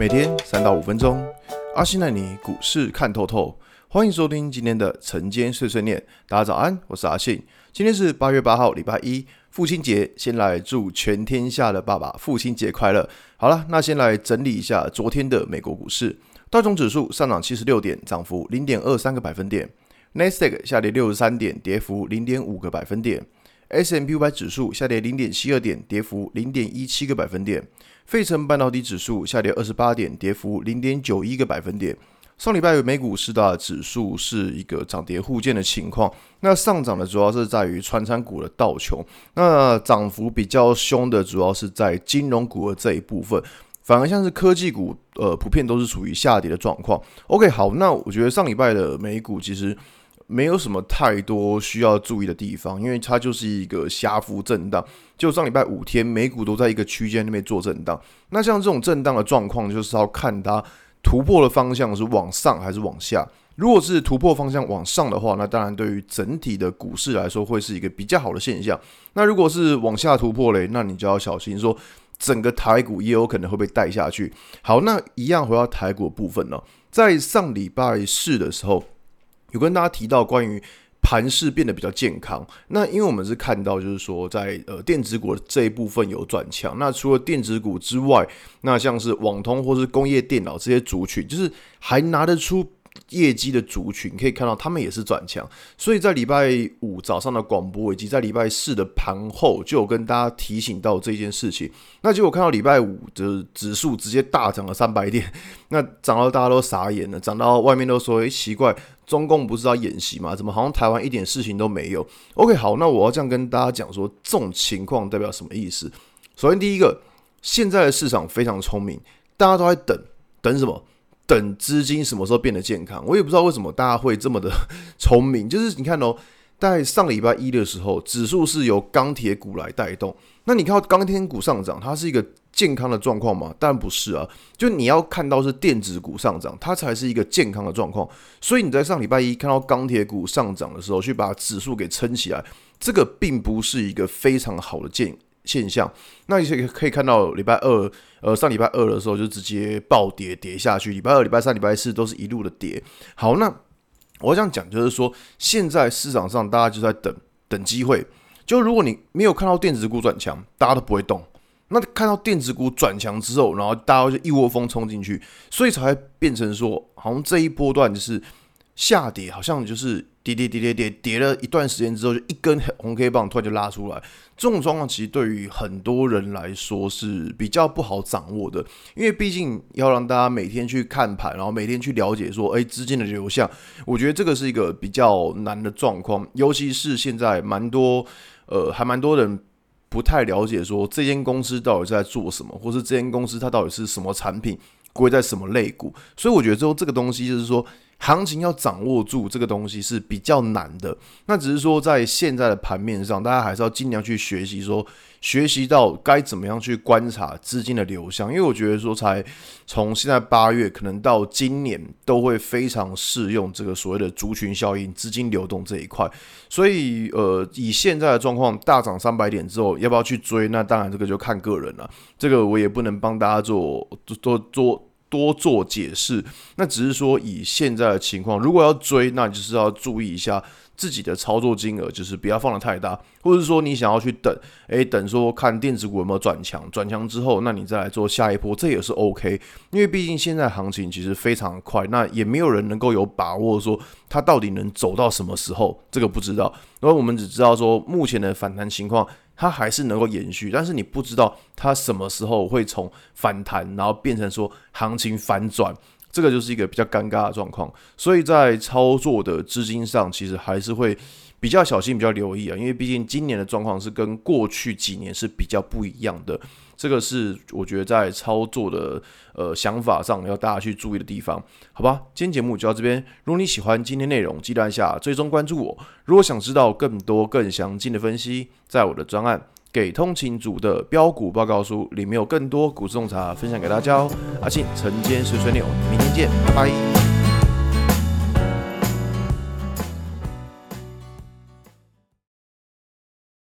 每天三到五分钟，阿信带你股市看透透。欢迎收听今天的晨间碎碎念。大家早安，我是阿信。今天是八月八号，礼拜一，父亲节。先来祝全天下的爸爸父亲节快乐。好了，那先来整理一下昨天的美国股市。道琼指数上涨七十六点，涨幅零点二三个百分点。纳斯达克下跌六十三点，跌幅零点五个百分点。S M P 五百指数下跌零点七二点，跌幅零点一七个百分点。费城半导体指数下跌二十八点，跌幅零点九一个百分点。上礼拜美股四大指数是一个涨跌互见的情况。那上涨的主要是在于传产股的道琼，那涨幅比较凶的主要是在金融股的这一部分。反而像是科技股，呃，普遍都是处于下跌的状况。OK，好，那我觉得上礼拜的美股其实。没有什么太多需要注意的地方，因为它就是一个狭幅震荡。就上礼拜五天，美股都在一个区间那边做震荡。那像这种震荡的状况，就是要看它突破的方向是往上还是往下。如果是突破方向往上的话，那当然对于整体的股市来说会是一个比较好的现象。那如果是往下突破嘞，那你就要小心，说整个台股也有可能会被带下去。好，那一样回到台股部分呢，在上礼拜四的时候。有跟大家提到关于盘势变得比较健康，那因为我们是看到就是说在呃电子股这一部分有转强，那除了电子股之外，那像是网通或是工业电脑这些族群，就是还拿得出。业绩的族群可以看到，他们也是转强，所以在礼拜五早上的广播以及在礼拜四的盘后，就有跟大家提醒到这件事情。那结果看到礼拜五的指数直接大涨了三百点，那涨到大家都傻眼了，涨到外面都说：“诶、奇怪，中共不是要演习吗？怎么好像台湾一点事情都没有？”OK，好，那我要这样跟大家讲说，这种情况代表什么意思？首先，第一个，现在的市场非常聪明，大家都在等，等什么？等资金什么时候变得健康，我也不知道为什么大家会这么的 聪明。就是你看哦，在上礼拜一的时候，指数是由钢铁股来带动。那你看到钢铁股上涨，它是一个健康的状况吗？当然不是啊。就你要看到是电子股上涨，它才是一个健康的状况。所以你在上礼拜一看到钢铁股上涨的时候，去把指数给撑起来，这个并不是一个非常好的建。现象，那你可可以看到礼拜二，呃，上礼拜二的时候就直接暴跌跌下去，礼拜二、礼拜三、礼拜四都是一路的跌。好，那我想讲就是说，现在市场上大家就在等等机会，就如果你没有看到电子股转强，大家都不会动。那看到电子股转强之后，然后大家就一窝蜂冲进去，所以才会变成说，好像这一波段就是下跌，好像就是。跌跌跌跌跌跌了一段时间之后，就一根红 K 棒突然就拉出来。这种状况其实对于很多人来说是比较不好掌握的，因为毕竟要让大家每天去看盘，然后每天去了解说，诶，资金的流向，我觉得这个是一个比较难的状况。尤其是现在蛮多，呃，还蛮多人不太了解说这间公司到底在做什么，或是这间公司它到底是什么产品，归在什么类股。所以我觉得之后这个东西就是说。行情要掌握住这个东西是比较难的，那只是说在现在的盘面上，大家还是要尽量去学习，说学习到该怎么样去观察资金的流向，因为我觉得说才从现在八月可能到今年都会非常适用这个所谓的族群效应、资金流动这一块，所以呃，以现在的状况大涨三百点之后，要不要去追？那当然这个就看个人了，这个我也不能帮大家做做做。多做解释，那只是说以现在的情况，如果要追，那就是要注意一下自己的操作金额，就是不要放得太大，或者是说你想要去等，诶，等说看电子股有没有转强，转强之后，那你再来做下一波，这也是 OK，因为毕竟现在行情其实非常快，那也没有人能够有把握说它到底能走到什么时候，这个不知道，然后我们只知道说目前的反弹情况。它还是能够延续，但是你不知道它什么时候会从反弹，然后变成说行情反转，这个就是一个比较尴尬的状况。所以在操作的资金上，其实还是会比较小心、比较留意啊，因为毕竟今年的状况是跟过去几年是比较不一样的。这个是我觉得在操作的呃想法上要大家去注意的地方，好吧？今天节目就到这边。如果你喜欢今天内容，记得按下追踪关注我。如果想知道更多更详尽的分析，在我的专案《给通勤组的标股报告书》里面有更多股市洞察分享给大家哦。阿信晨间碎碎念，明天见，拜拜。